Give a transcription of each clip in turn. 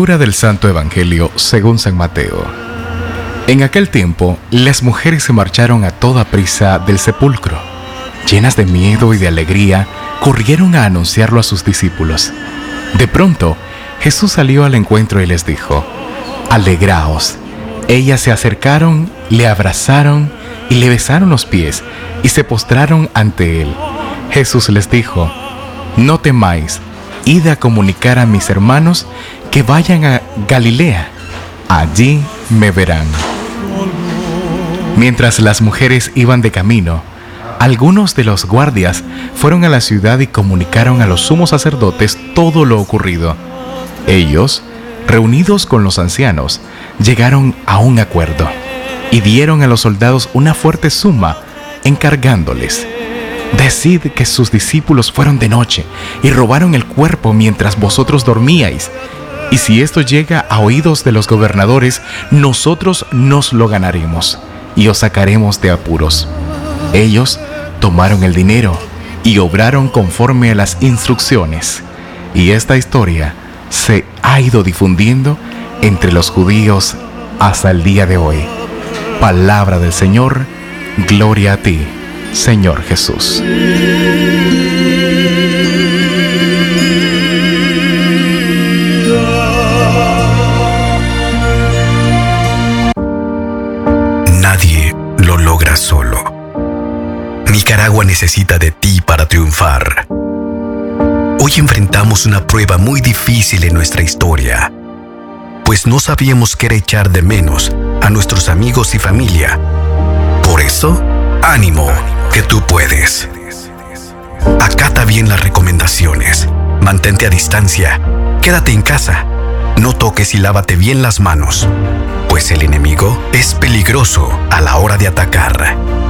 Del Santo Evangelio según San Mateo. En aquel tiempo, las mujeres se marcharon a toda prisa del sepulcro. Llenas de miedo y de alegría, corrieron a anunciarlo a sus discípulos. De pronto, Jesús salió al encuentro y les dijo, Alegraos. Ellas se acercaron, le abrazaron y le besaron los pies y se postraron ante él. Jesús les dijo, No temáis, id a comunicar a mis hermanos que vayan a Galilea, allí me verán. Mientras las mujeres iban de camino, algunos de los guardias fueron a la ciudad y comunicaron a los sumos sacerdotes todo lo ocurrido. Ellos, reunidos con los ancianos, llegaron a un acuerdo y dieron a los soldados una fuerte suma, encargándoles, Decid que sus discípulos fueron de noche y robaron el cuerpo mientras vosotros dormíais y si esto llega a oídos de los gobernadores, nosotros nos lo ganaremos y os sacaremos de apuros. Ellos tomaron el dinero y obraron conforme a las instrucciones. Y esta historia se ha ido difundiendo entre los judíos hasta el día de hoy. Palabra del Señor, gloria a ti, Señor Jesús. Nicaragua necesita de ti para triunfar. Hoy enfrentamos una prueba muy difícil en nuestra historia, pues no sabíamos qué era echar de menos a nuestros amigos y familia. Por eso, ánimo, que tú puedes. Acata bien las recomendaciones, mantente a distancia, quédate en casa, no toques y lávate bien las manos, pues el enemigo es peligroso a la hora de atacar.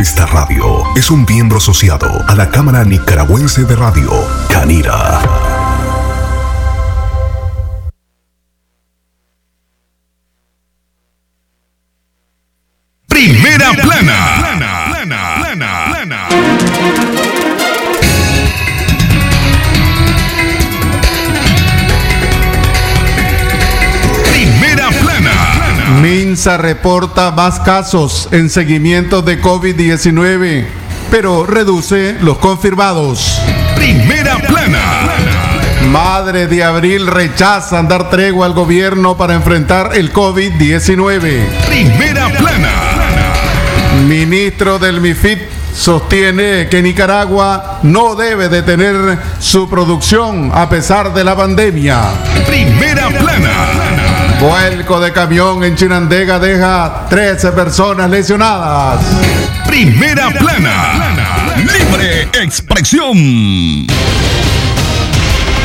Esta radio es un miembro asociado a la Cámara Nicaragüense de Radio, Canira. Reporta más casos en seguimiento de COVID-19, pero reduce los confirmados. Primera plana. Madre de Abril rechaza dar tregua al gobierno para enfrentar el COVID-19. Primera plana. Ministro del MIFID sostiene que Nicaragua no debe detener su producción a pesar de la pandemia. Primera plana. Vuelco de camión en Chinandega deja 13 personas lesionadas. Primera plana. Libre expresión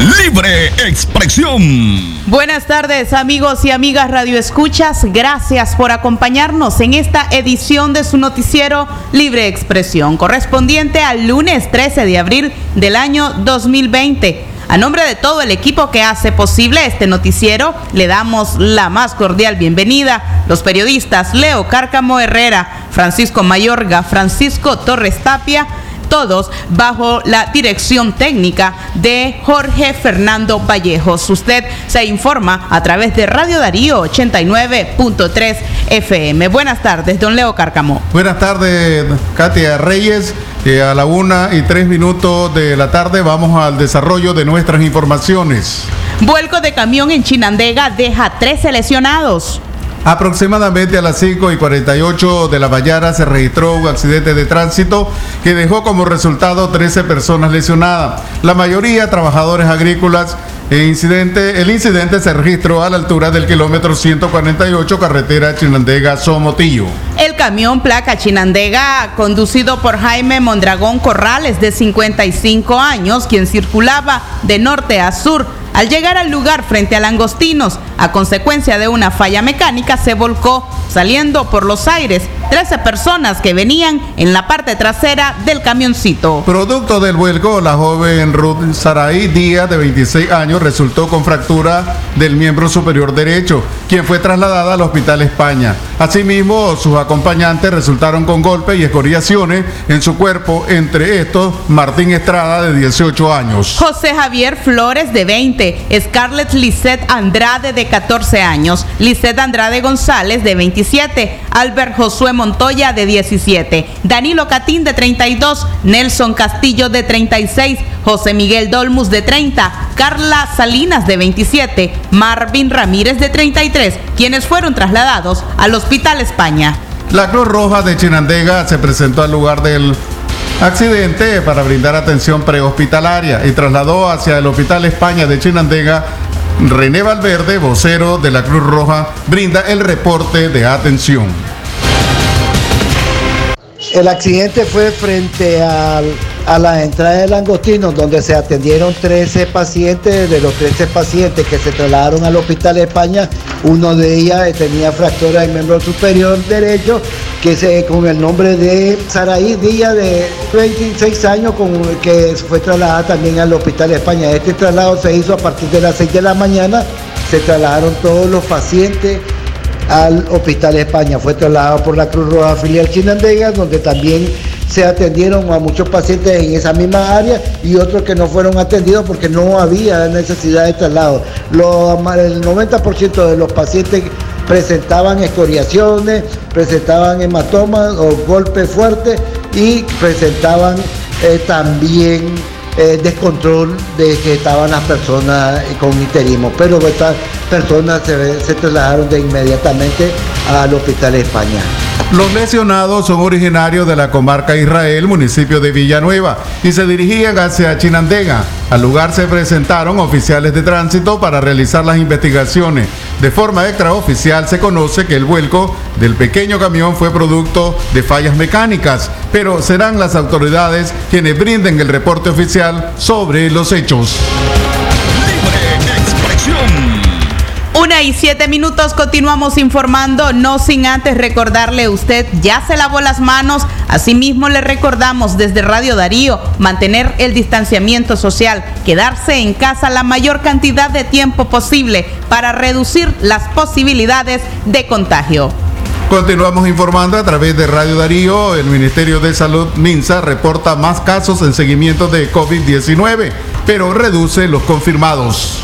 Libre expresión. Buenas tardes amigos y amigas Radio Escuchas. Gracias por acompañarnos en esta edición de su noticiero Libre Expresión, correspondiente al lunes 13 de abril del año 2020. A nombre de todo el equipo que hace posible este noticiero, le damos la más cordial bienvenida. Los periodistas Leo Cárcamo Herrera, Francisco Mayorga, Francisco Torres Tapia, todos bajo la dirección técnica de Jorge Fernando Vallejos. Usted se informa a través de Radio Darío 89.3 FM. Buenas tardes, don Leo Cárcamo. Buenas tardes, Katia Reyes. a la una y tres minutos de la tarde vamos al desarrollo de nuestras informaciones. Vuelco de camión en Chinandega deja 13 lesionados. Aproximadamente a las 5 y 48 de la mañana se registró un accidente de tránsito que dejó como resultado 13 personas lesionadas, la mayoría trabajadores agrícolas. El incidente, el incidente se registró a la altura del kilómetro 148 carretera Chinandega-Somotillo. El camión placa Chinandega, conducido por Jaime Mondragón Corrales, de 55 años, quien circulaba de norte a sur, al llegar al lugar frente a Langostinos, a consecuencia de una falla mecánica, se volcó, saliendo por los aires 13 personas que venían en la parte trasera del camioncito. Producto del vuelco, la joven Ruth Saray Díaz, de 26 años, resultó con fractura del miembro superior derecho, quien fue trasladada al Hospital España. Asimismo, sus acompañantes resultaron con golpes y escoriaciones en su cuerpo, entre estos Martín Estrada, de 18 años. José Javier Flores, de 20, Scarlett Lisette Andrade de 14 años, Lisette Andrade González de 27, Albert Josué Montoya de 17, Danilo Catín de 32, Nelson Castillo de 36, José Miguel Dolmus de 30, Carla Salinas de 27, Marvin Ramírez de 33, quienes fueron trasladados al Hospital España. La Cruz Roja de Chinandega se presentó al lugar del accidente para brindar atención prehospitalaria y trasladó hacia el Hospital España de Chinandega. René Valverde, vocero de la Cruz Roja, brinda el reporte de atención. El accidente fue frente al, a la entrada de Langostino, donde se atendieron 13 pacientes. De los 13 pacientes que se trasladaron al Hospital España, uno de ellas tenía fractura del miembro superior derecho, que se, con el nombre de Saraí Díaz, de 26 años, con, que fue trasladada también al Hospital España. Este traslado se hizo a partir de las 6 de la mañana. Se trasladaron todos los pacientes al Hospital España. Fue trasladado por la Cruz Roja Filial Chinandega, donde también se atendieron a muchos pacientes en esa misma área y otros que no fueron atendidos porque no había necesidad de traslado. El 90% de los pacientes presentaban escoriaciones, presentaban hematomas o golpes fuertes y presentaban eh, también eh, descontrol de que estaban las personas con iterismo, pero estas personas se, se trasladaron de inmediatamente al Hospital España. Los lesionados son originarios de la comarca Israel, municipio de Villanueva, y se dirigían hacia Chinandega. Al lugar se presentaron oficiales de tránsito para realizar las investigaciones. De forma extraoficial se conoce que el vuelco del pequeño camión fue producto de fallas mecánicas, pero serán las autoridades quienes brinden el reporte oficial sobre los hechos. Una y siete minutos continuamos informando, no sin antes recordarle usted, ya se lavó las manos, asimismo le recordamos desde Radio Darío mantener el distanciamiento social, quedarse en casa la mayor cantidad de tiempo posible para reducir las posibilidades de contagio. Continuamos informando a través de Radio Darío. El Ministerio de Salud, MINSA, reporta más casos en seguimiento de COVID-19, pero reduce los confirmados.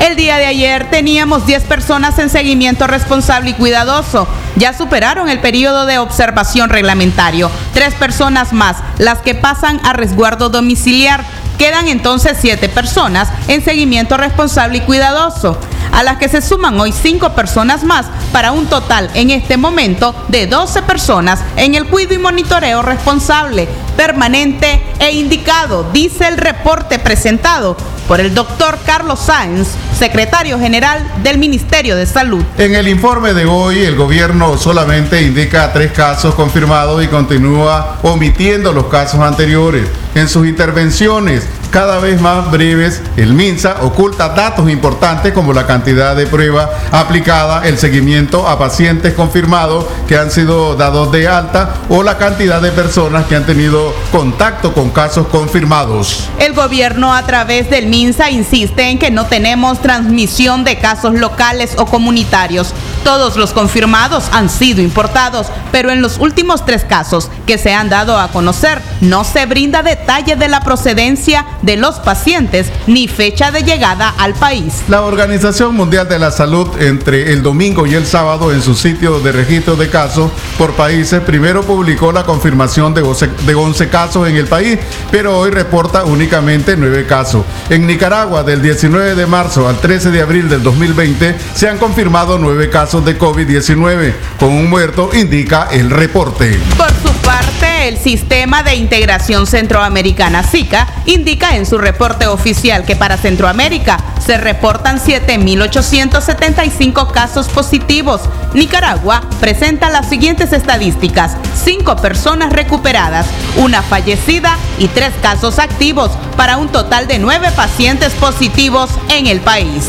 El día de ayer teníamos 10 personas en seguimiento responsable y cuidadoso. Ya superaron el periodo de observación reglamentario. Tres personas más, las que pasan a resguardo domiciliar. Quedan entonces siete personas en seguimiento responsable y cuidadoso, a las que se suman hoy cinco personas más para un total en este momento de 12 personas en el cuidado y monitoreo responsable, permanente e indicado, dice el reporte presentado por el doctor Carlos Sáenz, secretario general del Ministerio de Salud. En el informe de hoy, el gobierno solamente indica tres casos confirmados y continúa omitiendo los casos anteriores. En sus intervenciones, cada vez más breves, el MINSA oculta datos importantes como la cantidad de prueba aplicada, el seguimiento a pacientes confirmados que han sido dados de alta o la cantidad de personas que han tenido contacto con casos confirmados. El gobierno a través del MINSA insiste en que no tenemos transmisión de casos locales o comunitarios. Todos los confirmados han sido importados, pero en los últimos tres casos que se han dado a conocer no se brinda detalle de la procedencia de los pacientes ni fecha de llegada al país. La Organización Mundial de la Salud entre el domingo y el sábado en su sitio de registro de casos por países primero publicó la confirmación de 11, de 11 casos en el país, pero hoy reporta únicamente 9 casos. En Nicaragua del 19 de marzo al 13 de abril del 2020 se han confirmado 9 casos de COVID-19 con un muerto, indica el reporte. Por su parte, el Sistema de Integración Centroamericana SICA indica en su reporte oficial que para Centroamérica se reportan 7.875 casos positivos. Nicaragua presenta las siguientes estadísticas. 5 personas recuperadas, una fallecida y 3 casos activos para un total de 9 pacientes positivos en el país.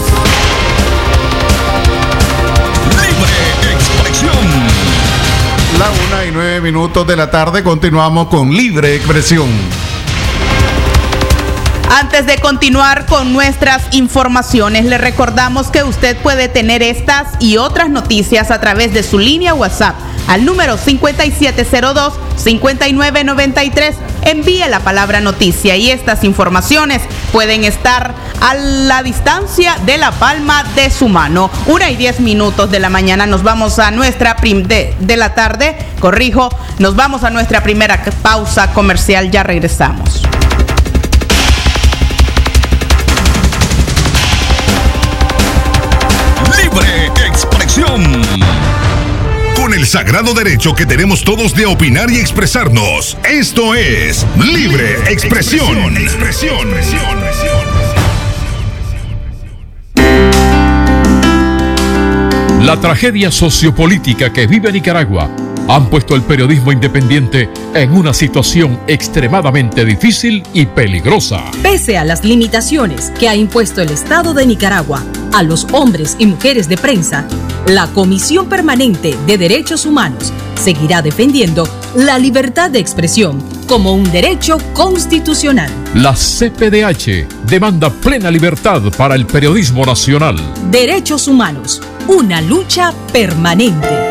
La una y nueve minutos de la tarde continuamos con Libre Expresión. Antes de continuar con nuestras informaciones, le recordamos que usted puede tener estas y otras noticias a través de su línea WhatsApp al número 5702-5993. Envíe la palabra noticia y estas informaciones pueden estar a la distancia de la palma de su mano. Una y diez minutos de la mañana nos vamos a nuestra prim de, de la tarde, corrijo, nos vamos a nuestra primera pausa comercial, ya regresamos. El sagrado derecho que tenemos todos de opinar y expresarnos. Esto es Libre Expresión. Expresión. La tragedia sociopolítica que vive Nicaragua han puesto el periodismo independiente en una situación extremadamente difícil y peligrosa. Pese a las limitaciones que ha impuesto el Estado de Nicaragua a los hombres y mujeres de prensa, la Comisión Permanente de Derechos Humanos seguirá defendiendo la libertad de expresión como un derecho constitucional. La CPDH demanda plena libertad para el periodismo nacional. Derechos humanos, una lucha permanente.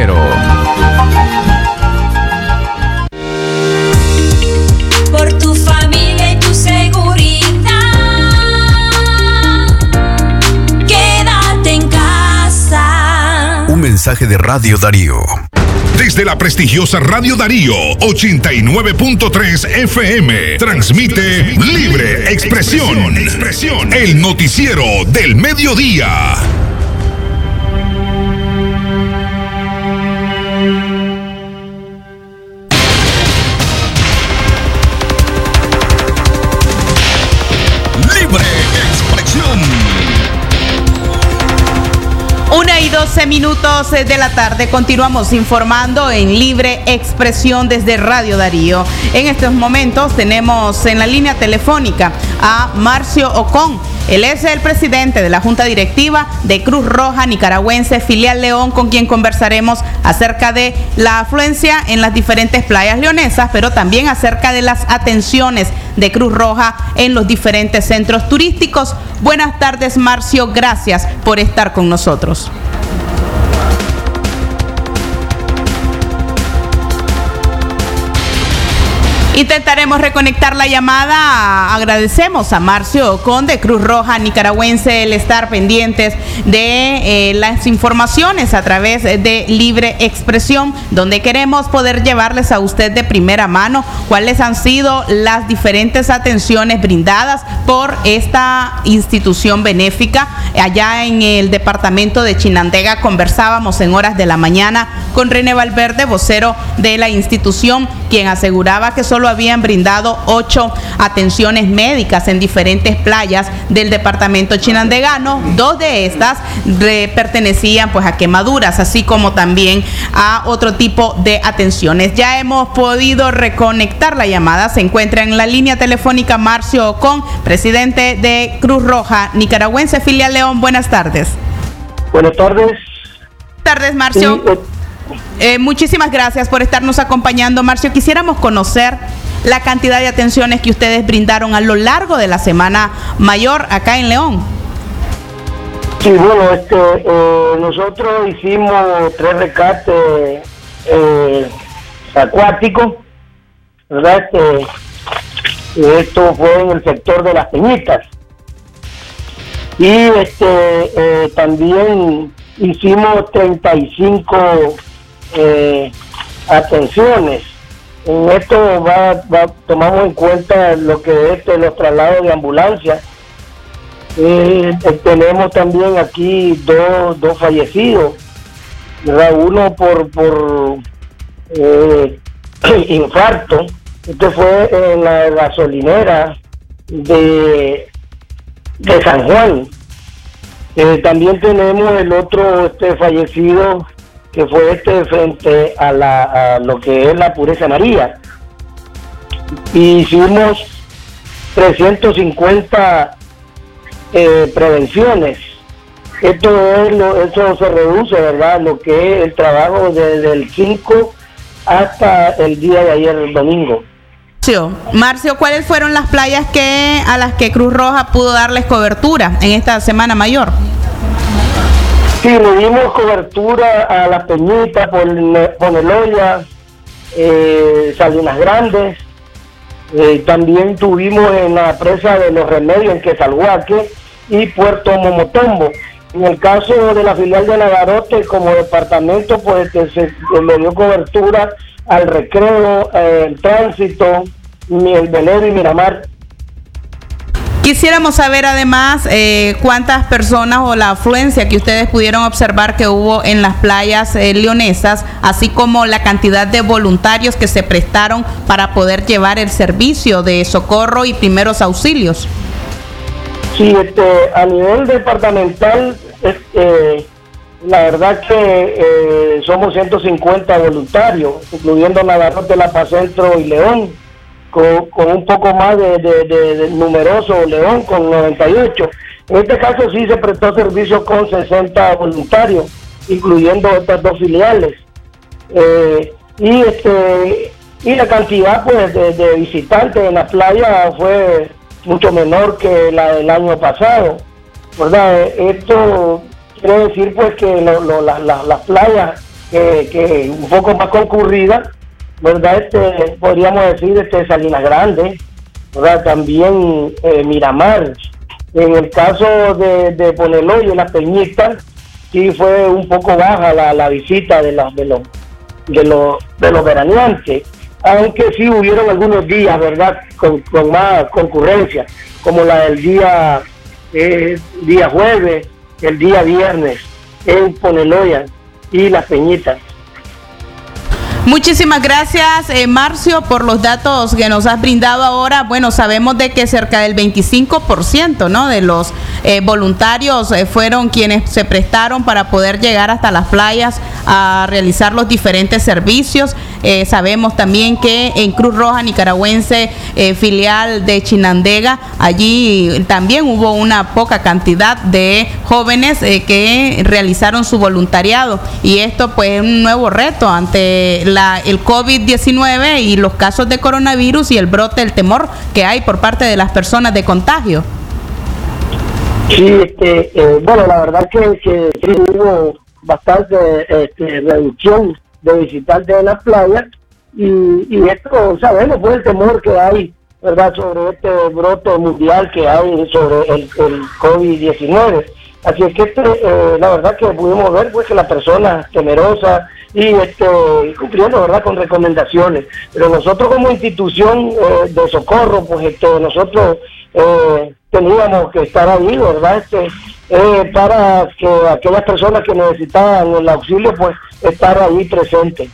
cero. Por tu familia y tu seguridad. Quédate en casa. Un mensaje de Radio Darío. Desde la prestigiosa Radio Darío 89.3 FM transmite Libre Expresión. El noticiero del mediodía. 12 minutos eh, de la tarde continuamos informando en libre expresión desde Radio Darío. En estos momentos tenemos en la línea telefónica a Marcio Ocón. Él es el presidente de la Junta Directiva de Cruz Roja Nicaragüense Filial León, con quien conversaremos acerca de la afluencia en las diferentes playas leonesas, pero también acerca de las atenciones de Cruz Roja en los diferentes centros turísticos. Buenas tardes, Marcio. Gracias por estar con nosotros. Intentaremos reconectar la llamada. Agradecemos a Marcio Ocon de Cruz Roja Nicaragüense el estar pendientes de eh, las informaciones a través de Libre Expresión, donde queremos poder llevarles a usted de primera mano cuáles han sido las diferentes atenciones brindadas por esta institución benéfica. Allá en el departamento de Chinandega conversábamos en horas de la mañana con René Valverde, vocero de la institución, quien aseguraba que solo habían brindado ocho atenciones médicas en diferentes playas del departamento chinandegano. Dos de estas pertenecían pues a quemaduras, así como también a otro tipo de atenciones. Ya hemos podido reconectar la llamada. Se encuentra en la línea telefónica Marcio Ocon, presidente de Cruz Roja Nicaragüense, filial León. Buenas tardes. Buenas tardes. Buenas tardes, Marcio. Eh, eh, muchísimas gracias por estarnos acompañando, Marcio. Quisiéramos conocer la cantidad de atenciones que ustedes brindaron a lo largo de la Semana Mayor acá en León. Sí, bueno, este, eh, nosotros hicimos tres recates acuáticos, ¿verdad? Este, esto fue en el sector de las Peñitas. Y este, eh, también hicimos 35 eh, atenciones. En esto va, tomamos en cuenta lo que es los traslados de ambulancia. Eh, tenemos también aquí dos, dos fallecidos, uno por, por infarto, esto fue en la gasolinera de de San Juan. Eh, también tenemos el otro este fallecido que fue este frente a, la, lo que es la pureza María. Hicimos 350 eh, prevenciones. Esto es lo, eso se reduce, ¿verdad? Lo que es el trabajo desde el 5 hasta el día de ayer, el domingo. Marcio, ¿cuáles fueron las playas que a las que Cruz Roja pudo darles cobertura en esta Semana Mayor? Sí, le dimos cobertura a las Peñitas, Poneloya, eh, Salinas Grandes. Eh, también tuvimos en la presa de los Remedios en Quesalhuaque y Puerto Momotombo. En el caso de la filial de Nagarote, como departamento, pues que se le dio cobertura al recreo, eh, el tránsito, el velero y Miramar. Quisiéramos saber además eh, cuántas personas o la afluencia que ustedes pudieron observar que hubo en las playas eh, leonesas, así como la cantidad de voluntarios que se prestaron para poder llevar el servicio de socorro y primeros auxilios. Sí, este, a nivel departamental, la verdad que eh, somos 150 voluntarios, incluyendo Navarro de La Paz Centro y León, con, un poco más de, numeroso León, con 98. En este caso sí se prestó servicio con 60 voluntarios, incluyendo estas dos filiales. Eh, y este y la cantidad pues de, visitantes en la playa fue mucho menor que la del año pasado. ¿verdad? Esto quiere decir pues que las playas que, un poco más concurridas, ¿verdad? Este, podríamos decir este Salinas Grande, ¿verdad? También eh, Miramar. En el caso de, de Poneloyo, las Peñitas, sí fue un poco baja la, visita de los de los de los de los veraneantes, aunque sí hubieron algunos días, ¿verdad? Con, más concurrencia, como la del día eh, día jueves el día viernes en Poneloya y Las Peñitas. Muchísimas gracias, eh, Marcio, por los datos que nos has brindado ahora. Bueno, sabemos de que cerca del 25% ¿no? de los eh, voluntarios eh, fueron quienes se prestaron para poder llegar hasta las playas a realizar los diferentes servicios. Sabemos también que en Cruz Roja Nicaragüense, filial de Chinandega, allí también hubo una poca cantidad de jóvenes que realizaron su voluntariado. Y esto pues es un nuevo reto ante la, el COVID-19 y los casos de coronavirus y el brote, el temor que hay por parte de las personas de contagio. Sí, este, eh, bueno, la verdad que, que hubo bastante este, reducción de visitantes de las playas y, y esto sabemos pues el temor que hay verdad sobre este brote mundial que hay sobre el, el COVID-19 así es que este, eh, la verdad que pudimos ver pues que las personas temerosas y este, cumpliendo verdad con recomendaciones. Pero nosotros como institución eh, de socorro, pues este, nosotros eh, teníamos que estar ahí, ¿verdad? Este, eh, para que aquellas personas que necesitaban el auxilio, pues estar ahí presentes.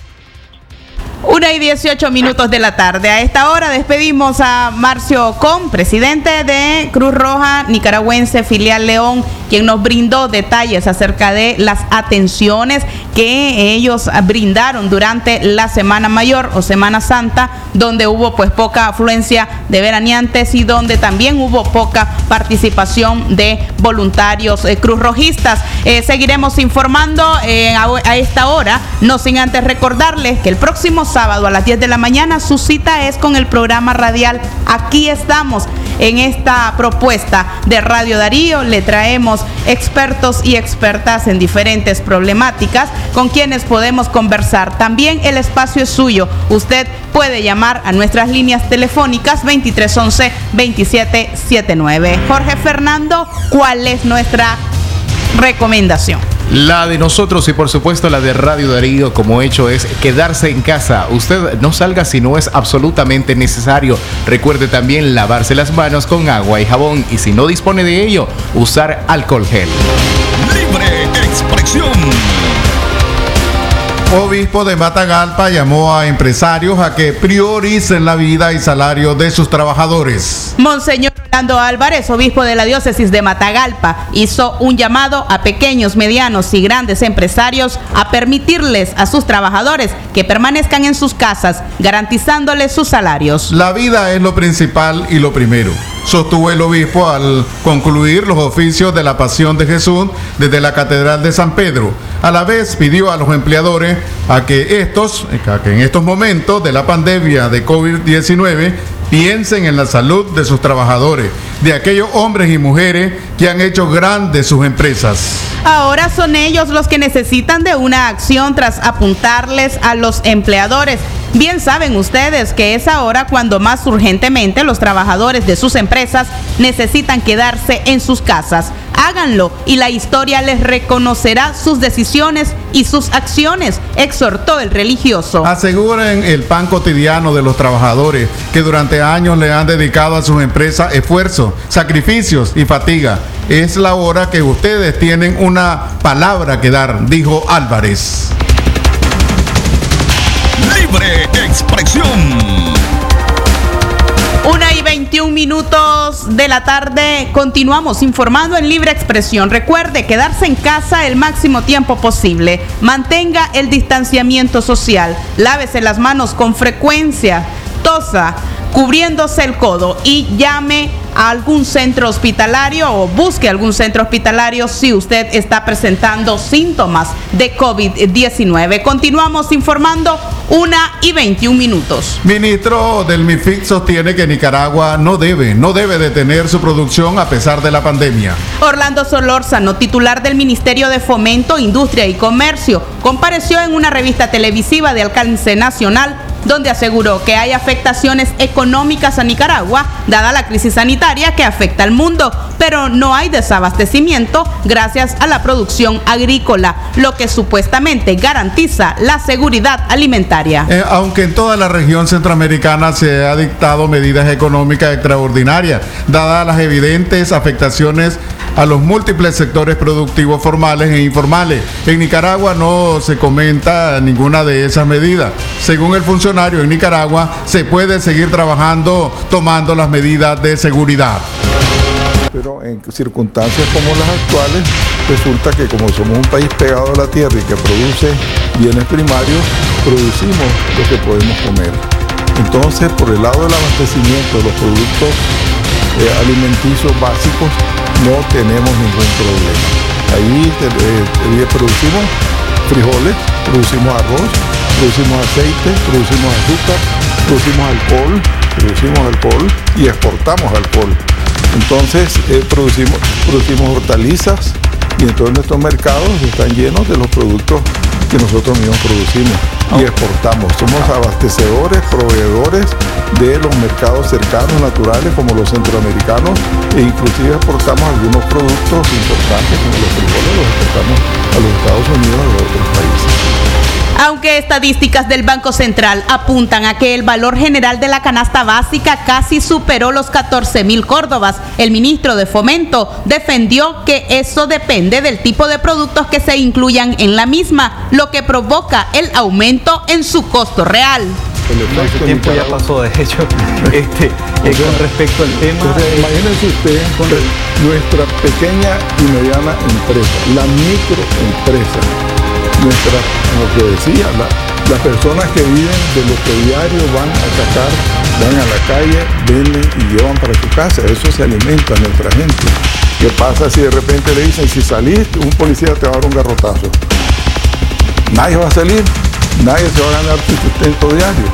Una y 18 minutos de la tarde. A esta hora despedimos a Marcio Con, presidente de Cruz Roja Nicaragüense, filial León, quien nos brindó detalles acerca de las atenciones que ellos brindaron durante la Semana Mayor o Semana Santa, donde hubo pues poca afluencia de veraneantes y donde también hubo poca participación de voluntarios eh, cruzrojistas. Eh, seguiremos informando eh, a, a esta hora, no sin antes recordarles que el próximo sábado a las 10 de la mañana. Su cita es con el programa radial. Aquí estamos en esta propuesta de Radio Darío. Le traemos expertos y expertas en diferentes problemáticas con quienes podemos conversar. También el espacio es suyo. Usted puede llamar a nuestras líneas telefónicas 2311-2779. Jorge Fernando, ¿cuál es nuestra recomendación? La de nosotros y por supuesto la de Radio Darío como hecho es quedarse en casa. Usted no salga si no es absolutamente necesario. Recuerde también lavarse las manos con agua y jabón y si no dispone de ello, usar alcohol gel. Libre expresión. Obispo de Matagalpa llamó a empresarios a que prioricen la vida y salario de sus trabajadores. Monseñor Orlando Álvarez, obispo de la diócesis de Matagalpa, hizo un llamado a pequeños, medianos y grandes empresarios a permitirles a sus trabajadores que permanezcan en sus casas, garantizándoles sus salarios. La vida es lo principal y lo primero, sostuvo el obispo al concluir los oficios de la Pasión de Jesús desde la Catedral de San Pedro. A la vez pidió a los empleadores a que estos, que en estos momentos de la pandemia de COVID-19 piensen en la salud de sus trabajadores, de aquellos hombres y mujeres que han hecho grandes sus empresas. Ahora son ellos los que necesitan de una acción tras apuntarles a los empleadores. Bien saben ustedes que es ahora cuando más urgentemente los trabajadores de sus empresas necesitan quedarse en sus casas. Háganlo y la historia les reconocerá sus decisiones y sus acciones, exhortó el religioso. Aseguren el pan cotidiano de los trabajadores que durante años le han dedicado a sus empresas esfuerzo, sacrificios y fatiga. Es la hora que ustedes tienen una palabra que dar, dijo Álvarez. Libre expresión. Una y 21 minutos de la tarde. Continuamos informando en libre expresión. Recuerde quedarse en casa el máximo tiempo posible. Mantenga el distanciamiento social. Lávese las manos con frecuencia. Tosa cubriéndose el codo y llame a algún centro hospitalario o busque algún centro hospitalario si usted está presentando síntomas de COVID-19. Continuamos informando una y 21 minutos. Ministro del MIFIC sostiene que Nicaragua no debe, no debe detener su producción a pesar de la pandemia. Orlando Solórzano, titular del Ministerio de Fomento, Industria y Comercio, compareció en una revista televisiva de alcance nacional donde aseguró que hay afectaciones económicas a Nicaragua, dada la crisis sanitaria que afecta al mundo, pero no hay desabastecimiento gracias a la producción agrícola, lo que supuestamente garantiza la seguridad alimentaria. Eh, aunque en toda la región centroamericana se ha dictado medidas económicas extraordinarias, dadas las evidentes afectaciones a los múltiples sectores productivos formales e informales. En Nicaragua no se comenta ninguna de esas medidas. Según el funcionario en Nicaragua, se puede seguir trabajando tomando las medidas de seguridad. Pero en circunstancias como las actuales, resulta que como somos un país pegado a la tierra y que produce bienes primarios, producimos lo que podemos comer. Entonces, por el lado del abastecimiento de los productos eh, alimenticios básicos, no tenemos ningún problema. Ahí eh, producimos frijoles, producimos arroz, producimos aceite, producimos azúcar, producimos alcohol, producimos alcohol y exportamos alcohol. Entonces eh, producimos, producimos hortalizas y entonces nuestros mercados están llenos de los productos que nosotros mismos producimos y exportamos. Somos abastecedores, proveedores de los mercados cercanos, naturales, como los centroamericanos, e inclusive exportamos algunos productos importantes como los frijoles, los exportamos a los Estados Unidos y a otros países. Aunque estadísticas del Banco Central apuntan a que el valor general de la canasta básica casi superó los 14 mil córdobas, el ministro de Fomento defendió que eso depende del tipo de productos que se incluyan en la misma, lo que provoca el aumento en su costo real. El tiempo ya pasó, de hecho, este, eh, con respecto al tema. imagínense usted con nuestra pequeña y mediana empresa, la microempresa, nuestra, como que decía, las personas que viven de lo que diario van a sacar, van a la calle, venden y llevan para su casa, eso se alimenta nuestra gente. ¿Qué pasa si de repente le dicen, si saliste, un policía te va a dar un garrotazo? Nadie va a salir, nadie se va a ganar su sustento diario.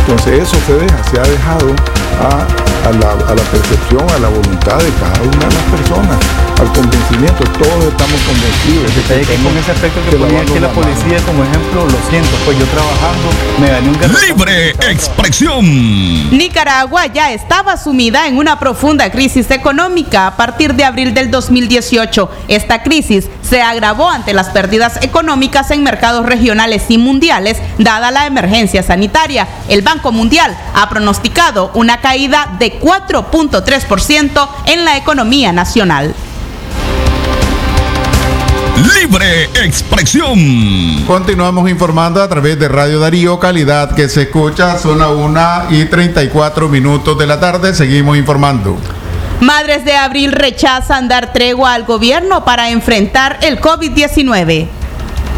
Entonces eso se deja, se ha dejado a, la, percepción, a la voluntad de cada una de las personas, al convencimiento. Todos estamos convencidos. De que, que con ese aspecto que, que ponía aquí la policía como ejemplo, lo siento, pues yo trabajando me gané un Libre expresión. Nicaragua ya estaba sumida en una profunda crisis económica a partir de abril del 2018. Esta crisis se agravó ante las pérdidas económicas en mercados regionales y mundiales, dada la emergencia sanitaria. El Banco Mundial ha pronosticado una caída de 4.3% en la economía nacional. Libre expresión. Continuamos informando a través de Radio Darío, calidad que se escucha, son las 1 y 34 minutos de la tarde. Seguimos informando. Madres de Abril rechazan dar tregua al gobierno para enfrentar el COVID-19.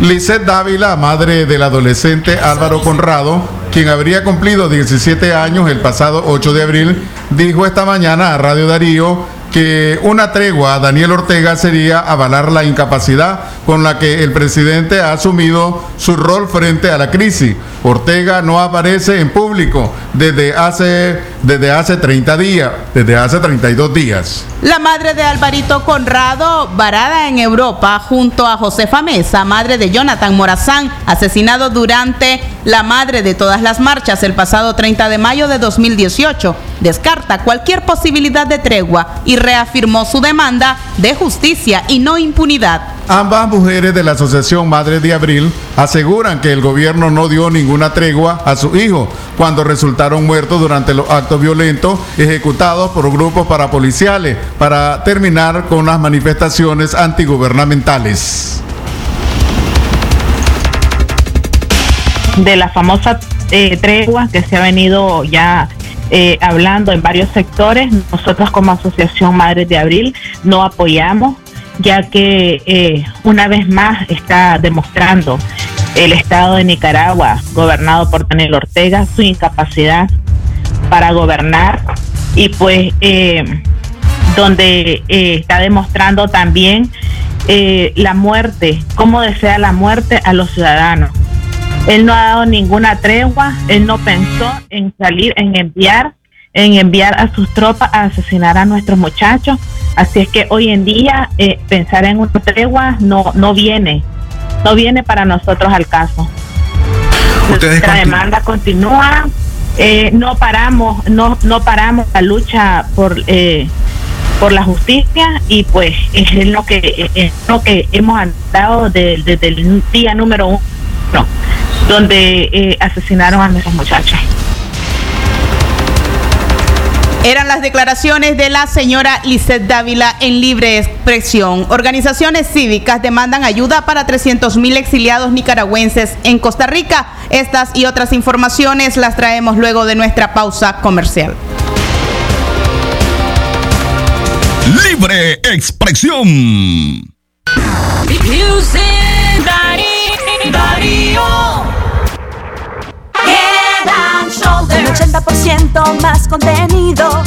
Lisette Dávila, madre del adolescente Álvaro Conrado, quien habría cumplido 17 años el pasado 8 de abril, dijo esta mañana a Radio Darío que una tregua a Daniel Ortega sería avalar la incapacidad con la que el presidente ha asumido su rol frente a la crisis. Ortega no aparece en público desde hace, desde hace 30 días, desde hace 32 días. La madre de Alvarito Conrado, varada en Europa, junto a Josefa Mesa, madre de Jonathan Morazán, asesinado durante la madre de todas las marchas el pasado 30 de mayo de 2018, descarta cualquier posibilidad de tregua y reafirmó su demanda de justicia y no impunidad. Ambas mujeres de la Asociación Madres de Abril aseguran que el gobierno no dio ninguna tregua a su hijo cuando resultaron muertos durante los actos violentos ejecutados por grupos parapoliciales para terminar con las manifestaciones antigubernamentales. De la famosa eh, tregua que se ha venido ya eh, hablando en varios sectores, nosotros como Asociación Madres de Abril no apoyamos ya que eh, una vez más está demostrando el Estado de Nicaragua, gobernado por Daniel Ortega, su incapacidad para gobernar y pues eh, donde eh, está demostrando también la muerte, cómo desea la muerte a los ciudadanos. Él no ha dado ninguna tregua, él no pensó en salir, en enviar en enviar a sus tropas a asesinar a nuestros muchachos. Así es que hoy en día eh, pensar en una tregua no, no viene, no viene para nosotros al caso. Nuestra demanda continúa, eh, no paramos, no, no paramos la lucha por eh, por la justicia y pues es lo que es lo que hemos andado desde el día número uno donde asesinaron a nuestros muchachos. Eran las declaraciones de la señora Lizeth Dávila en libre expresión. Organizaciones cívicas demandan ayuda para 300 mil exiliados nicaragüenses en Costa Rica. Estas y otras informaciones las traemos luego de nuestra pausa comercial. Libre expresión. 80% más contenido.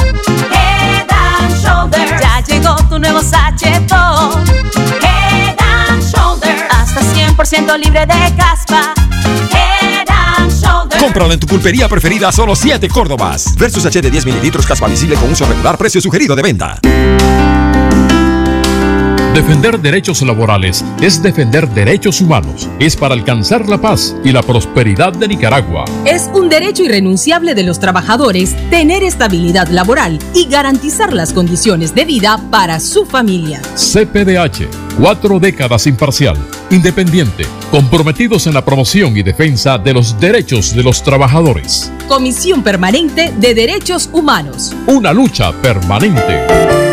Head and Shoulders. Ya llegó tu nuevo sachetón. Head and Shoulders. Hasta 100% libre de caspa. Head and Shoulders. Cómpralo en tu pulpería preferida solo 7 Córdobas. Versus H de 10 mililitros caspa visible con uso regular. Precio sugerido de venta. Defender derechos laborales es defender derechos humanos, es para alcanzar la paz y la prosperidad de Nicaragua. Es un derecho irrenunciable de los trabajadores tener estabilidad laboral y garantizar las condiciones de vida para su familia. CPDH, cuatro décadas imparcial, independiente, comprometidos en la promoción y defensa de los derechos de los trabajadores. Comisión Permanente de Derechos Humanos. Una lucha permanente.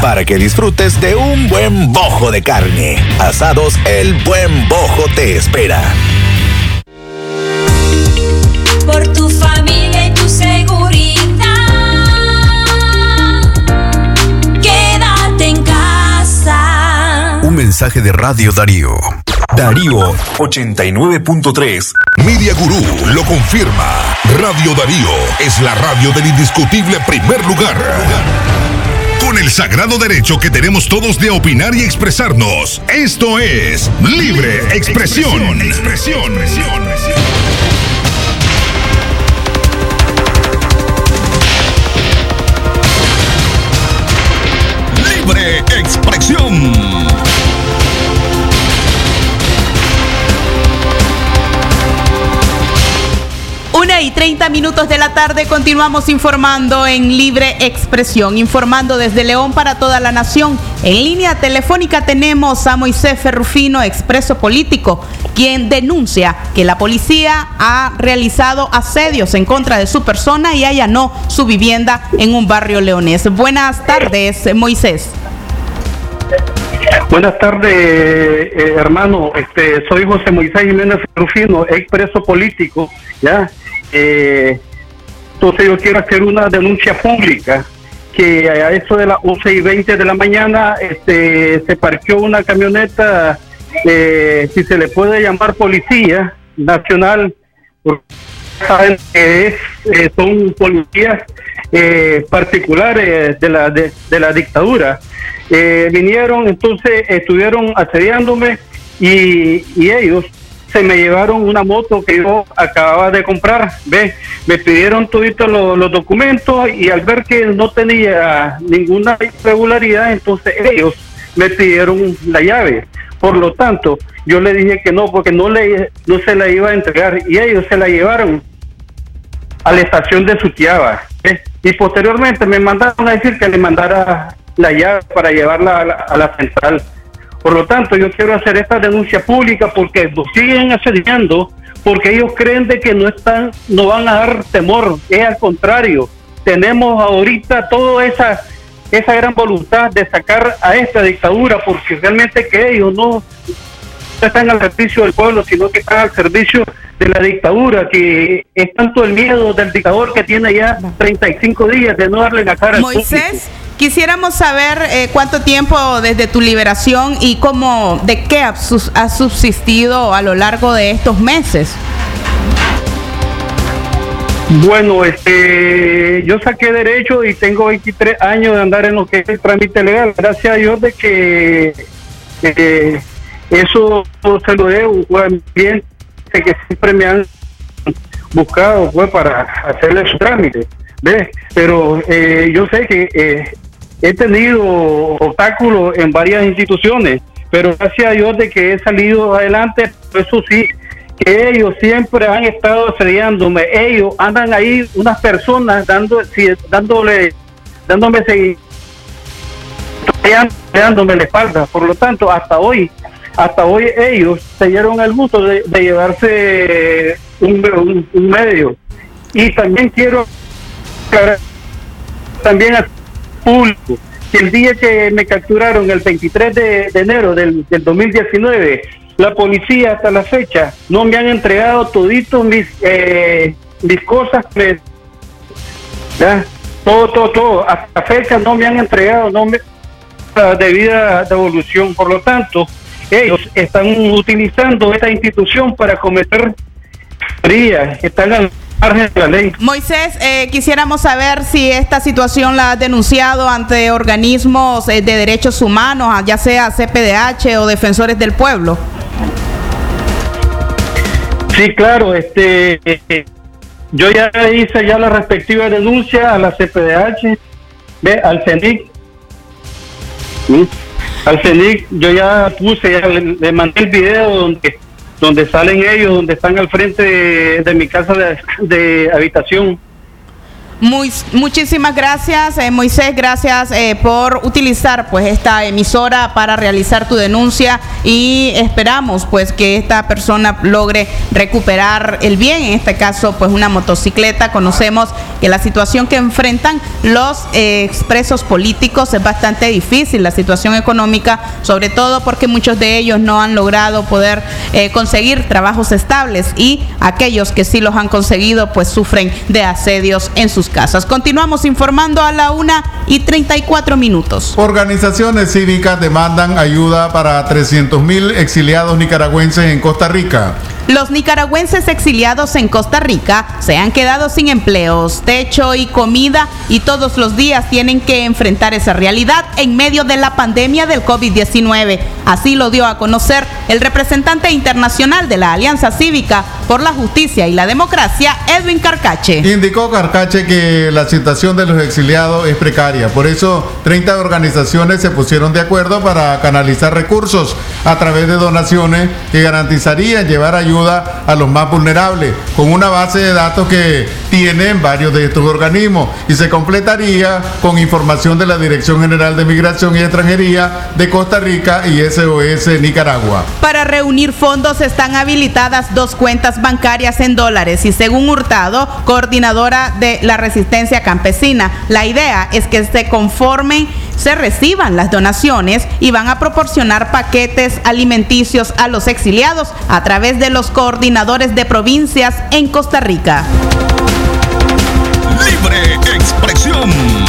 para que disfrutes de un buen bojo de carne. Asados El Buen Bojo te espera. Por tu familia y tu seguridad. Quédate en casa. Un mensaje de Radio Darío. Darío 89.3. Media Gurú lo confirma. Radio Darío es la radio del indiscutible primer lugar. El sagrado derecho que tenemos todos de opinar y expresarnos. Esto es Libre Expresión. Expresión. Libre Expresión. 30 minutos de la tarde continuamos informando en libre expresión, informando desde León para toda la nación. En línea telefónica tenemos a Moisés Ferrufino, expreso político, quien denuncia que la policía ha realizado asedios en contra de su persona y allanó su vivienda en un barrio leonés. Buenas tardes, Moisés. Buenas tardes, eh, hermano. Este, soy José Moisés Jiménez Rufino, expreso político. Ya, eh, entonces yo quiero hacer una denuncia pública que a eso de las 11 y 20 de la mañana este, se parqueó una camioneta, eh, si se le puede llamar policía nacional, porque saben que es, eh, son policías eh, particulares de la, de, la dictadura. Eh, vinieron, entonces estuvieron asediándome y ellos se me llevaron una moto que yo acababa de comprar, ve, me pidieron toditos los, los documentos y al ver que no tenía ninguna irregularidad, entonces ellos me pidieron la llave. Por lo tanto, yo le dije que no, porque no, le, no se la iba a entregar y ellos se la llevaron a la estación de Sutiaba. Y posteriormente me mandaron a decir que le mandara la llave para llevarla a la, a la central. Por lo tanto, yo quiero hacer esta denuncia pública porque nos siguen asediando, porque ellos creen de que no están, no van a dar temor, es al contrario. Tenemos ahorita toda esa, esa gran voluntad de sacar a esta dictadura, porque realmente que ellos no están al servicio del pueblo, sino que están al servicio de la dictadura, que es tanto el miedo del dictador que tiene ya 35 días de no darle la cara al público. Quisiéramos saber eh, cuánto tiempo desde tu liberación y cómo, de qué has subsistido a lo largo de estos meses. Bueno, este, yo saqué derecho y tengo 23 años de andar en lo que es el trámite legal. Gracias a Dios de que eh, eso se lo debo, bien, que siempre me han buscado pues, para hacerle su trámite. ¿ves? Pero eh, yo sé que eh, he tenido obstáculos en varias instituciones, pero gracias a Dios de que he salido adelante, eso sí, que ellos siempre han estado asediándome. Ellos andan ahí, unas personas dando, dándole, dándome seguimiento, dándome la espalda. Por lo tanto, hasta hoy hasta hoy ellos se dieron el gusto de, llevarse un, un- medio. Y también quiero también público el día que me capturaron, el 23 de, enero del, del 2019, la policía hasta la fecha no me han entregado todito mis, eh, mis cosas. ¿ya? Todo, todo, todo. Hasta la fecha no me han entregado, no me la debida devolución. Por lo tanto, ellos están utilizando esta institución para cometer frías, están la ley. Moisés, eh, quisiéramos saber si esta situación la ha denunciado ante organismos eh, de derechos humanos, ya sea CPDH o defensores del pueblo. Sí, claro, este, eh, yo ya hice ya la respectiva denuncia a la CPDH, ve, al CENIC, ¿sí? al CENIC, yo ya puse, ya le, le mandé el video donde, donde salen ellos, donde están al frente de, mi casa de, de habitación. Muy, muchísimas gracias, eh, Moisés, gracias eh, por utilizar pues esta emisora para realizar tu denuncia y esperamos pues que esta persona logre recuperar el bien, en este caso pues una motocicleta. Conocemos que la situación que enfrentan los eh, expresos políticos es bastante difícil, la situación económica, sobre todo porque muchos de ellos no han logrado poder eh, conseguir trabajos estables y aquellos que sí los han conseguido pues sufren de asedios en sus casas. Continuamos informando a la una y 34 minutos. Organizaciones cívicas demandan ayuda para 300 mil exiliados nicaragüenses en Costa Rica. Los nicaragüenses exiliados en Costa Rica se han quedado sin empleos, techo y comida y todos los días tienen que enfrentar esa realidad en medio de la pandemia del COVID-19. Así lo dio a conocer el representante internacional de la Alianza Cívica por la Justicia y la Democracia, Edwin Carcache. Indicó Carcache que la situación de los exiliados es precaria. Por eso 30 organizaciones se pusieron de acuerdo para canalizar recursos a través de donaciones que garantizarían llevar ayuda a los más vulnerables con una base de datos que tienen varios de estos organismos y se completaría con información de la Dirección General de Migración y Extranjería de Costa Rica y SOS Nicaragua. Para reunir fondos están habilitadas dos cuentas bancarias en dólares y según Hurtado, coordinadora de la resistencia campesina, la idea es que se conformen, se reciban las donaciones y van a proporcionar paquetes alimenticios a los exiliados a través de los coordinadores de provincias en Costa Rica. Libre expresión.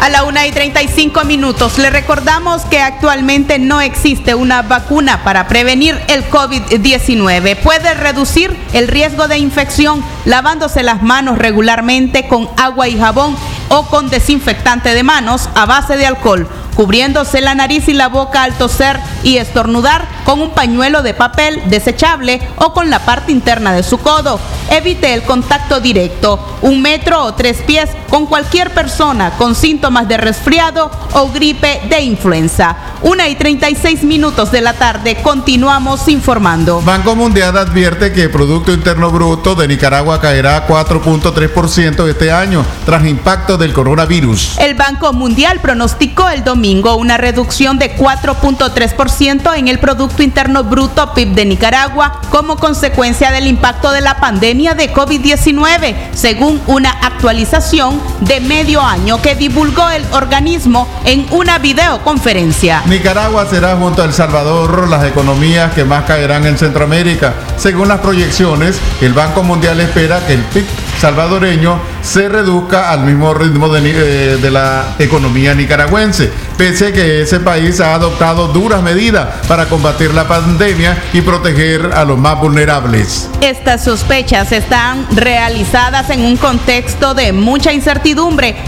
A la una y 35 minutos le recordamos que actualmente no existe una vacuna para prevenir el COVID-19. Puede reducir el riesgo de infección lavándose las manos regularmente con agua y jabón o con desinfectante de manos a base de alcohol, cubriéndose la nariz y la boca al toser y estornudar con un pañuelo de papel desechable o con la parte interna de su codo. Evite el contacto directo, un metro o tres pies con cualquier persona con síntomas de resfriado o gripe de influenza. Una y 36 minutos de la tarde continuamos informando. Banco Mundial advierte que el Producto Interno Bruto de Nicaragua caerá a 4.3% este año tras impacto del coronavirus. El Banco Mundial pronosticó el domingo una reducción de 4.3% en el Producto Interno Bruto PIB de Nicaragua como consecuencia del impacto de la pandemia de COVID-19, según una actualización de medio año que divulgó el organismo en una videoconferencia. Nicaragua será junto a El Salvador las economías que más caerán en Centroamérica. Según las proyecciones, el Banco Mundial espera que el PIB salvadoreño se reduzca al mismo ritmo de, eh, de la economía nicaragüense, pese a que ese país ha adoptado duras medidas para combatir la pandemia y proteger a los más vulnerables. Estas sospechas están realizadas en un contexto de mucha incertidumbre,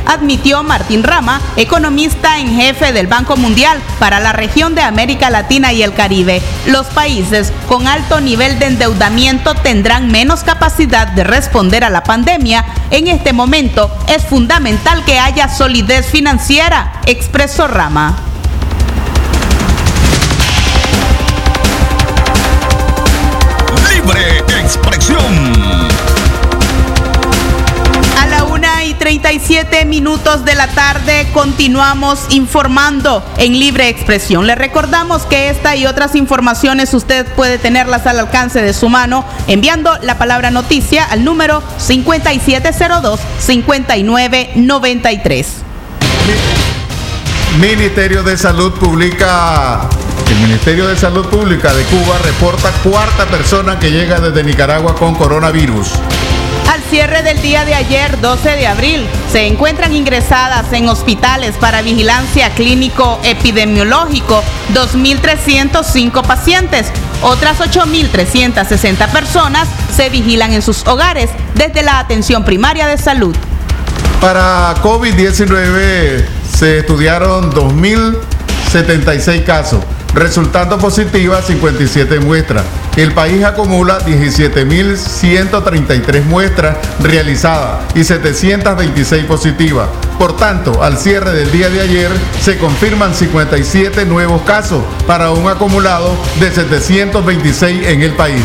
admitió Martín Rama, economista en jefe del Banco Mundial para la región de América Latina y el Caribe. Los países con alto nivel de endeudamiento tendrán menos capacidad de responder a la pandemia. En este momento es fundamental que haya solidez financiera, expresó Rama. 37 minutos de la tarde continuamos informando en libre expresión. Le recordamos que esta y otras informaciones usted puede tenerlas al alcance de su mano enviando la palabra noticia al número 5702-5993. Ministerio de Salud publica el Ministerio de Salud Pública de Cuba reporta cuarta persona que llega desde Nicaragua con coronavirus. Cierre del día de ayer, 12 de abril, se encuentran ingresadas en hospitales para vigilancia clínico epidemiológico 2.305 pacientes. Otras 8.360 personas se vigilan en sus hogares desde la atención primaria de salud. Para COVID-19 se estudiaron 2.076 casos resultando positivas 57 muestras. El país acumula 17.133 muestras realizadas y 726 positivas. Por tanto, al cierre del día de ayer se confirman 57 nuevos casos para un acumulado de 726 en el país.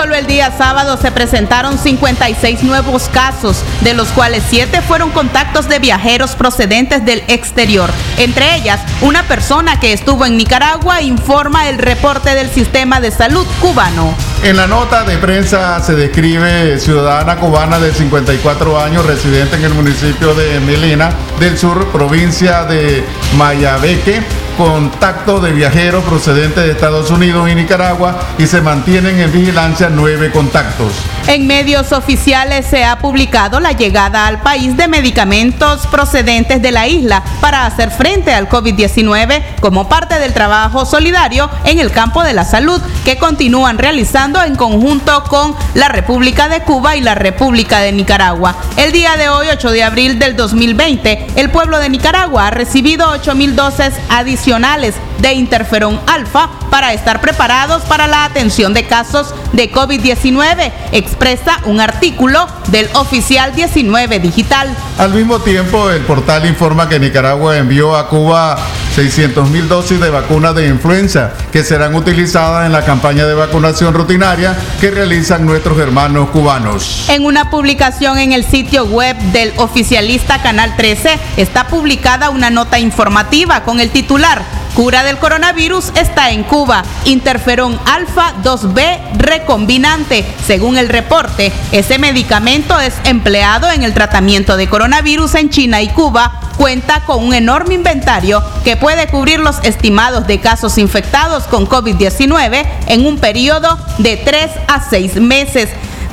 Solo el día sábado se presentaron 56 nuevos casos, de los cuales 7 fueron contactos de viajeros procedentes del exterior. Entre ellas, una persona que estuvo en Nicaragua informa el reporte del sistema de salud cubano. En la nota de prensa se describe ciudadana cubana de 54 años residente en el municipio de Melena del Sur, provincia de Mayabeque, contacto de viajeros procedentes de Estados Unidos y Nicaragua y se mantienen en vigilancia nueve contactos. En medios oficiales se ha publicado la llegada al país de medicamentos procedentes de la isla para hacer frente al COVID-19 como parte del trabajo solidario en el campo de la salud que continúan realizando en conjunto con la República de Cuba y la República de Nicaragua. El día de hoy, 8 de abril del 2020, el pueblo de Nicaragua ha recibido 8.000 dosis adicionales de interferón alfa para estar preparados para la atención de casos de COVID-19, expresa un artículo del oficial 19 digital. Al mismo tiempo, el portal informa que Nicaragua envió a Cuba 600 mil dosis de vacunas de influenza que serán utilizadas en la campaña de vacunación rutinaria que realizan nuestros hermanos cubanos. En una publicación en el sitio web del oficialista Canal 13 está publicada una nota informativa con el titular Cura del coronavirus está en Cuba. Interferón alfa 2B recombinante. Según el reporte, ese medicamento es empleado en el tratamiento de coronavirus en China y Cuba. Cuenta con un enorme inventario que puede cubrir los estimados de casos infectados con COVID-19 en un periodo de 3 a 6 meses.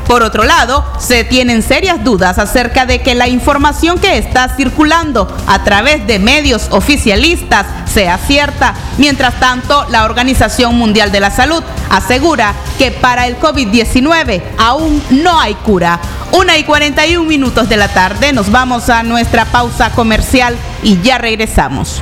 Por otro lado, se tienen serias dudas acerca de que la información que está circulando a través de medios oficialistas sea cierta. Mientras tanto, la Organización Mundial de la Salud asegura que para el COVID-19 aún no hay cura. Una y 41 minutos de la tarde, nos vamos a nuestra pausa comercial y ya regresamos.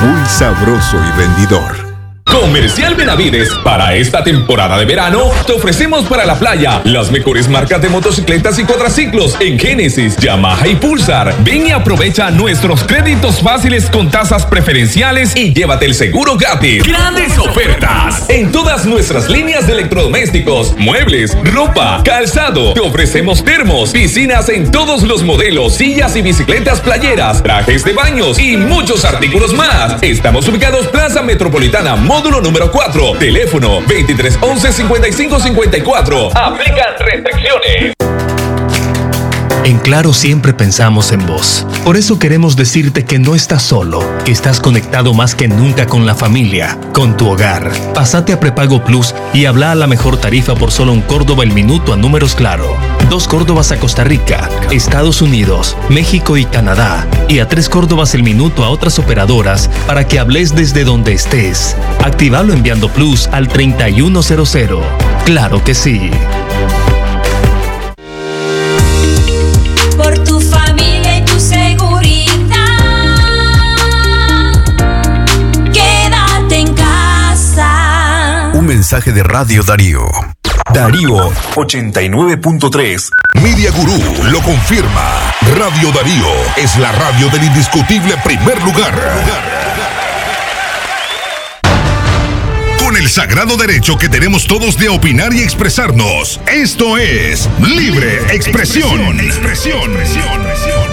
muy sabroso y rendidor. Comercial Benavides, para esta temporada de verano te ofrecemos para la playa las mejores marcas de motocicletas y cuadraciclos en Genesis, Yamaha y Pulsar. Ven y aprovecha nuestros créditos fáciles con tasas preferenciales y llévate el seguro gratis. Grandes ofertas en todas nuestras líneas de electrodomésticos, muebles, ropa, calzado. Te ofrecemos termos, piscinas en todos los modelos, sillas y bicicletas playeras, trajes de baños y muchos artículos más. Estamos ubicados Plaza Metropolitana, módulo número 4. Teléfono 2311 5554. Aplican restricciones. En Claro siempre pensamos en vos. Por eso queremos decirte que no estás solo, que estás conectado más que nunca con la familia, con tu hogar. Pásate a Prepago Plus y habla a la mejor tarifa por solo un Córdoba el minuto a números Claro. Dos Córdobas a Costa Rica, Estados Unidos, México y Canadá. Y a tres Córdobas el minuto a otras operadoras para que hables desde donde estés. Activalo enviando Plus al 3100. Claro que sí. Mensaje de Radio Darío. Darío 89.3. Media Gurú lo confirma. Radio Darío es la radio del indiscutible primer lugar. Con el sagrado derecho que tenemos todos de opinar y expresarnos. Esto es Libre Expresión. Expresión. A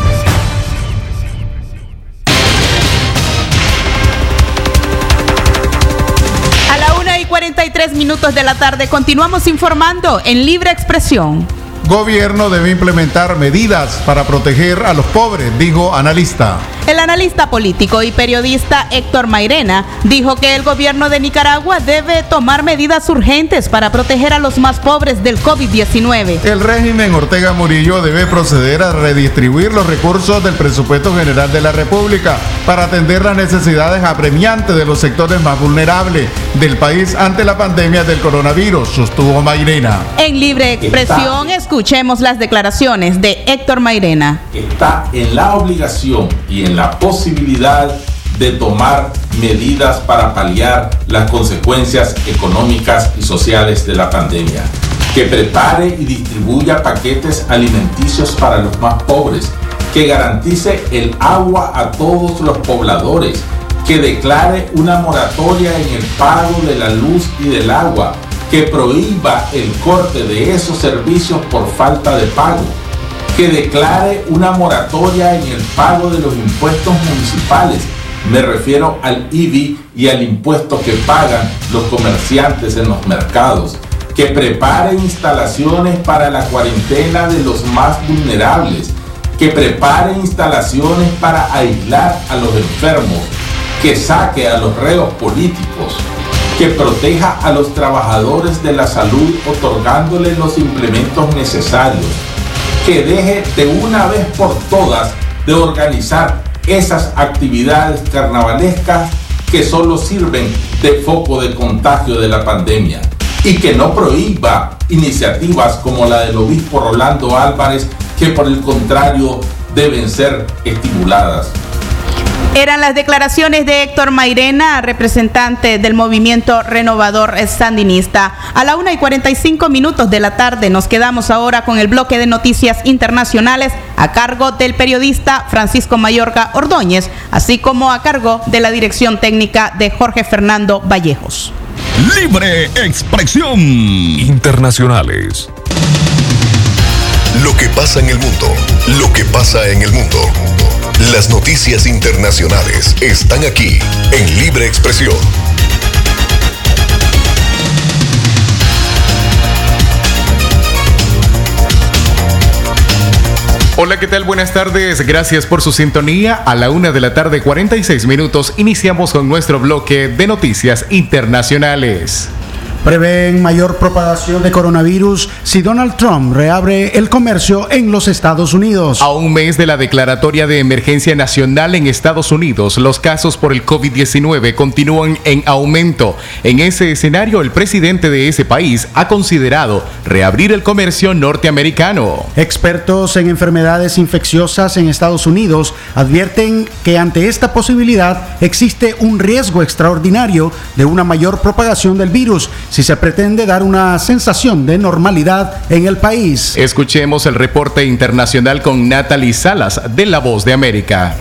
43 minutos de la tarde continuamos informando en Libre Expresión. Gobierno debe implementar medidas para proteger a los pobres, dijo analista. El analista político y periodista Héctor Mairena dijo que el gobierno de Nicaragua debe tomar medidas urgentes para proteger a los más pobres del COVID-19. El régimen Ortega Murillo debe proceder a redistribuir los recursos del presupuesto general de la República para atender las necesidades apremiantes de los sectores más vulnerables del país ante la pandemia del coronavirus, sostuvo Mairena. En libre expresión escuchemos las declaraciones de Héctor Mairena. está en la obligación y en la posibilidad de tomar medidas para paliar las consecuencias económicas y sociales de la pandemia. Que prepare y distribuya paquetes alimenticios para los más pobres. Que garantice el agua a todos los pobladores. Que declare una moratoria en el pago de la luz y del agua. Que prohíba el corte de esos servicios por falta de pago que declare una moratoria en el pago de los impuestos municipales. Me refiero al IBI y al impuesto que pagan los comerciantes en los mercados. Que prepare instalaciones para la cuarentena de los más vulnerables. Que prepare instalaciones para aislar a los enfermos. Que saque a los reos políticos. Que proteja a los trabajadores de la salud otorgándoles los implementos necesarios que deje de una vez por todas de organizar esas actividades carnavalescas que solo sirven de foco de contagio de la pandemia y que no prohíba iniciativas como la del obispo Rolando Álvarez que por el contrario deben ser estimuladas. Eran las declaraciones de Héctor Mairena, representante del movimiento renovador sandinista. A la 1 y 45 minutos de la tarde nos quedamos ahora con el bloque de noticias internacionales a cargo del periodista Francisco Mayorga Ordóñez, así como a cargo de la dirección técnica de Jorge Fernando Vallejos. Libre Expresión. Internacionales. Lo que pasa en el mundo. Lo que pasa en el mundo. Las noticias internacionales están aquí en Libre Expresión. Hola, ¿qué tal? Buenas tardes. Gracias por su sintonía. A la una de la tarde, 46 minutos, iniciamos con nuestro bloque de noticias internacionales. Prevén mayor propagación de coronavirus si Donald Trump reabre el comercio en los Estados Unidos. A un mes de la declaratoria de emergencia nacional en Estados Unidos, los casos por el COVID-19 continúan en aumento. En ese escenario, el presidente de ese país ha considerado reabrir el comercio norteamericano. Expertos en enfermedades infecciosas en Estados Unidos advierten que ante esta posibilidad existe un riesgo extraordinario de una mayor propagación del virus si se pretende dar una sensación de normalidad en el país. Escuchemos el reporte internacional con Natalie Salas de La Voz de América.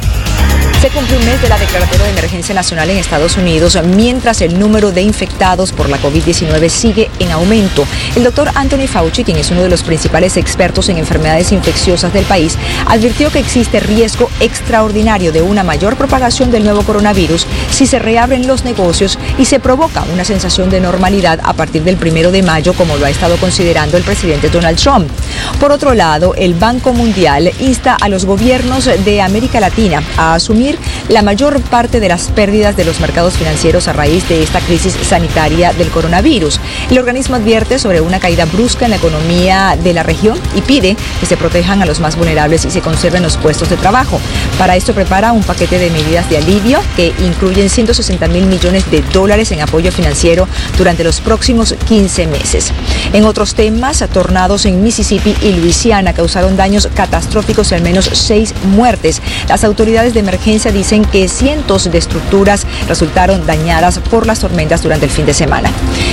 Se cumple un mes de la declaratoria de emergencia nacional en Estados Unidos, mientras el número de infectados por la COVID-19 sigue en aumento. El doctor Anthony Fauci, quien es uno de los principales expertos en enfermedades infecciosas del país, advirtió que existe riesgo extraordinario de una mayor propagación del nuevo coronavirus si se reabren los negocios y se provoca una sensación de normalidad a partir del primero de mayo, como lo ha estado considerando el presidente Donald Trump. Por otro lado, el Banco Mundial insta a los gobiernos de América Latina a asumir la mayor parte de las pérdidas de los mercados financieros a raíz de esta crisis sanitaria del coronavirus. El organismo advierte sobre una caída brusca en la economía de la región y pide que se protejan a los más vulnerables y se conserven los puestos de trabajo. Para esto prepara un paquete de medidas de alivio que incluyen 160 mil millones de dólares en apoyo financiero durante los próximos 15 meses. En otros temas, tornados en Mississippi y Luisiana causaron daños catastróficos y al menos seis muertes. Las autoridades de emergencia dicen que cientos de estructuras resultaron dañadas por las tormentas durante el fin de semana.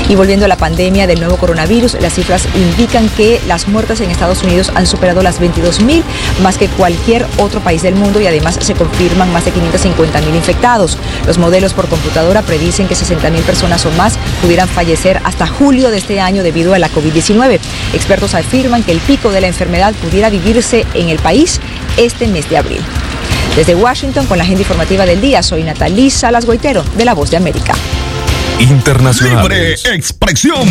Y volviendo a la pandemia del nuevo coronavirus, las cifras indican que las muertes en Estados Unidos han superado las 22 mil, más que cualquier otro país del mundo y además se confirman más de 550 mil infectados. Los modelos por computadora predicen que 60 mil personas o más pudieran fallecer hasta julio de este año debido a la COVID-19. Expertos afirman que el pico de la enfermedad pudiera vivirse en el país este mes de abril. Desde Washington, con la agenda informativa del día, soy Natalí Salas Goitero, de La Voz de América. Libre expresión.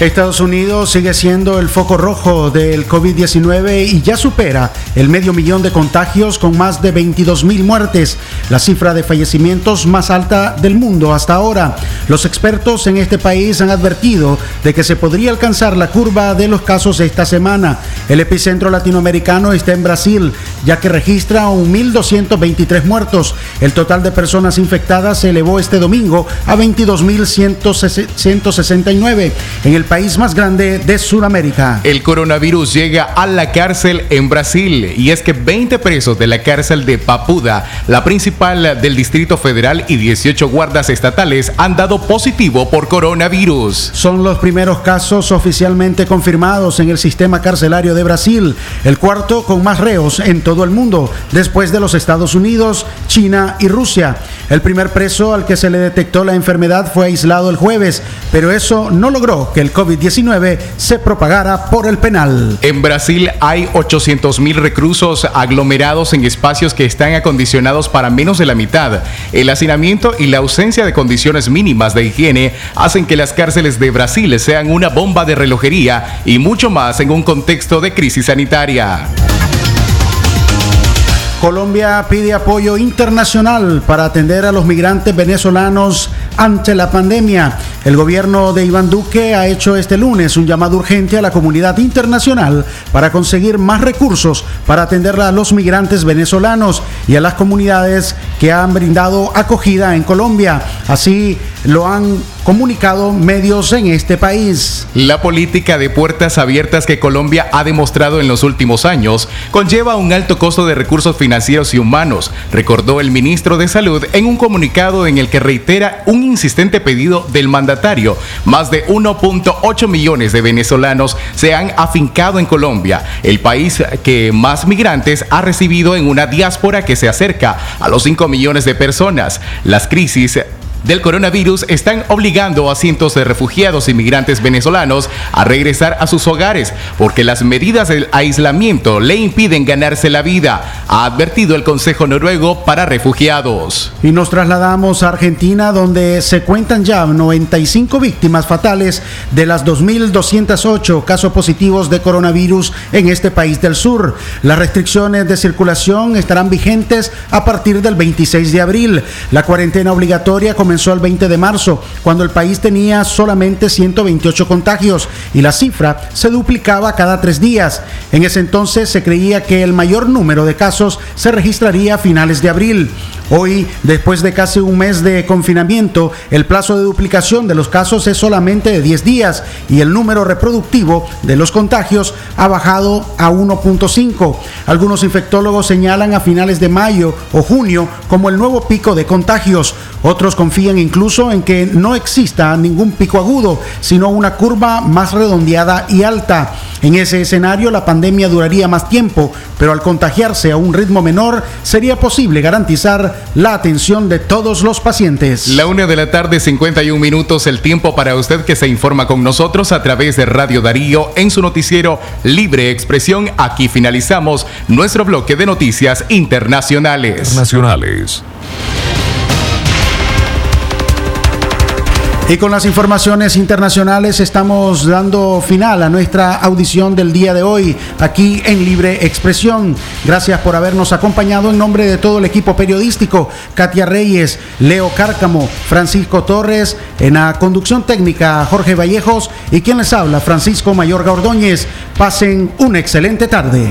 Estados Unidos sigue siendo el foco rojo del COVID-19 y ya supera el medio millón de contagios con más de 22 mil muertes, la cifra de fallecimientos más alta del mundo hasta ahora. Los expertos en este país han advertido de que se podría alcanzar la curva de los casos esta semana. El epicentro latinoamericano está en Brasil, ya que registra 1.223 muertos. El total de personas infectadas se elevó este domingo a 22.169 en el país más grande de Sudamérica. El coronavirus llega a la cárcel en Brasil y es que 20 presos de la cárcel de Papuda, la principal del Distrito Federal y 18 guardas estatales han dado positivo por coronavirus. Son los primeros casos oficialmente confirmados en el sistema carcelario de Brasil, el cuarto con más reos en todo el mundo, después de los Estados Unidos, China y Rusia. El primer preso al que se le detectó la enfermedad fue aislado el jueves, pero eso no logró que el COVID-19 se propagara por el penal. En Brasil hay 800 mil reclusos aglomerados en espacios que están acondicionados para menos de la mitad. El hacinamiento y la ausencia de condiciones mínimas de higiene hacen que las cárceles de Brasil sean una bomba de relojería y mucho más en un contexto de crisis sanitaria. Colombia pide apoyo internacional para atender a los migrantes venezolanos ante la pandemia. El gobierno de Iván Duque ha hecho este lunes un llamado urgente a la comunidad internacional para conseguir más recursos para atender a los migrantes venezolanos y a las comunidades que han brindado acogida en Colombia. Así lo han comunicado medios en este país. La política de puertas abiertas que Colombia ha demostrado en los últimos años conlleva un alto costo de recursos financieros y humanos, recordó el ministro de Salud en un comunicado en el que reitera un insistente pedido del mandatario. Más de 1.8 millones de venezolanos se han afincado en Colombia, el país que más migrantes ha recibido en una diáspora que se acerca a los 5 millones de personas. Las crisis del coronavirus están obligando a cientos de refugiados y migrantes venezolanos a regresar a sus hogares porque las medidas del aislamiento le impiden ganarse la vida, ha advertido el Consejo Noruego para Refugiados. Y nos trasladamos a Argentina donde se cuentan ya 95 víctimas fatales de las 2.208 casos positivos de coronavirus en este país del sur. Las restricciones de circulación estarán vigentes a partir del 26 de abril. La cuarentena obligatoria comenzó el 20 de marzo, cuando el país tenía solamente 128 contagios y la cifra se duplicaba cada tres días. En ese entonces se creía que el mayor número de casos se registraría a finales de abril. Hoy, después de casi un mes de confinamiento, el plazo de duplicación de los casos es solamente de 10 días y el número reproductivo de los contagios ha bajado a 1.5. Algunos infectólogos señalan a finales de mayo o junio como el nuevo pico de contagios. Otros confían incluso en que no exista ningún pico agudo, sino una curva más redondeada y alta. En ese escenario la pandemia duraría más tiempo, pero al contagiarse a un ritmo menor sería posible garantizar la atención de todos los pacientes. La una de la tarde, 51 minutos, el tiempo para usted que se informa con nosotros a través de Radio Darío en su noticiero Libre Expresión. Aquí finalizamos nuestro bloque de noticias internacionales. Nacionales. Y con las informaciones internacionales estamos dando final a nuestra audición del día de hoy aquí en Libre Expresión. Gracias por habernos acompañado en nombre de todo el equipo periodístico, Katia Reyes, Leo Cárcamo, Francisco Torres, en la conducción técnica Jorge Vallejos y quien les habla, Francisco Mayor Ordóñez. Pasen una excelente tarde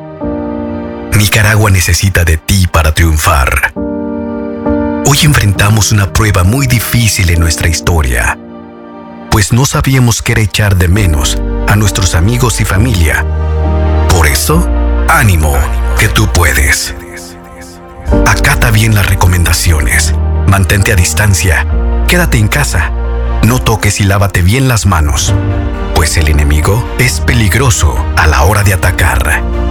Nicaragua necesita de ti para triunfar. Hoy enfrentamos una prueba muy difícil en nuestra historia, pues no sabíamos qué era echar de menos a nuestros amigos y familia. Por eso, ánimo, que tú puedes. Acata bien las recomendaciones, mantente a distancia, quédate en casa, no toques y lávate bien las manos, pues el enemigo es peligroso a la hora de atacar.